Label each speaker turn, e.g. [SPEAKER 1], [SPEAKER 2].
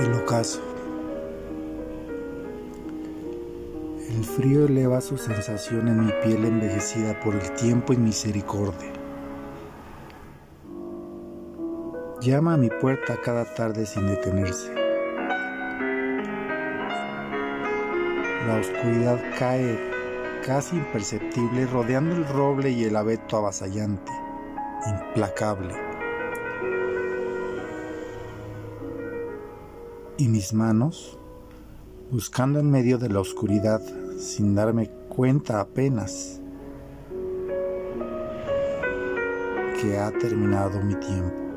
[SPEAKER 1] El ocaso. El frío eleva su sensación en mi piel envejecida por el tiempo y misericordia. Llama a mi puerta cada tarde sin detenerse. La oscuridad cae casi imperceptible rodeando el roble y el abeto avasallante, implacable. Y mis manos, buscando en medio de la oscuridad, sin darme cuenta apenas que ha terminado mi tiempo.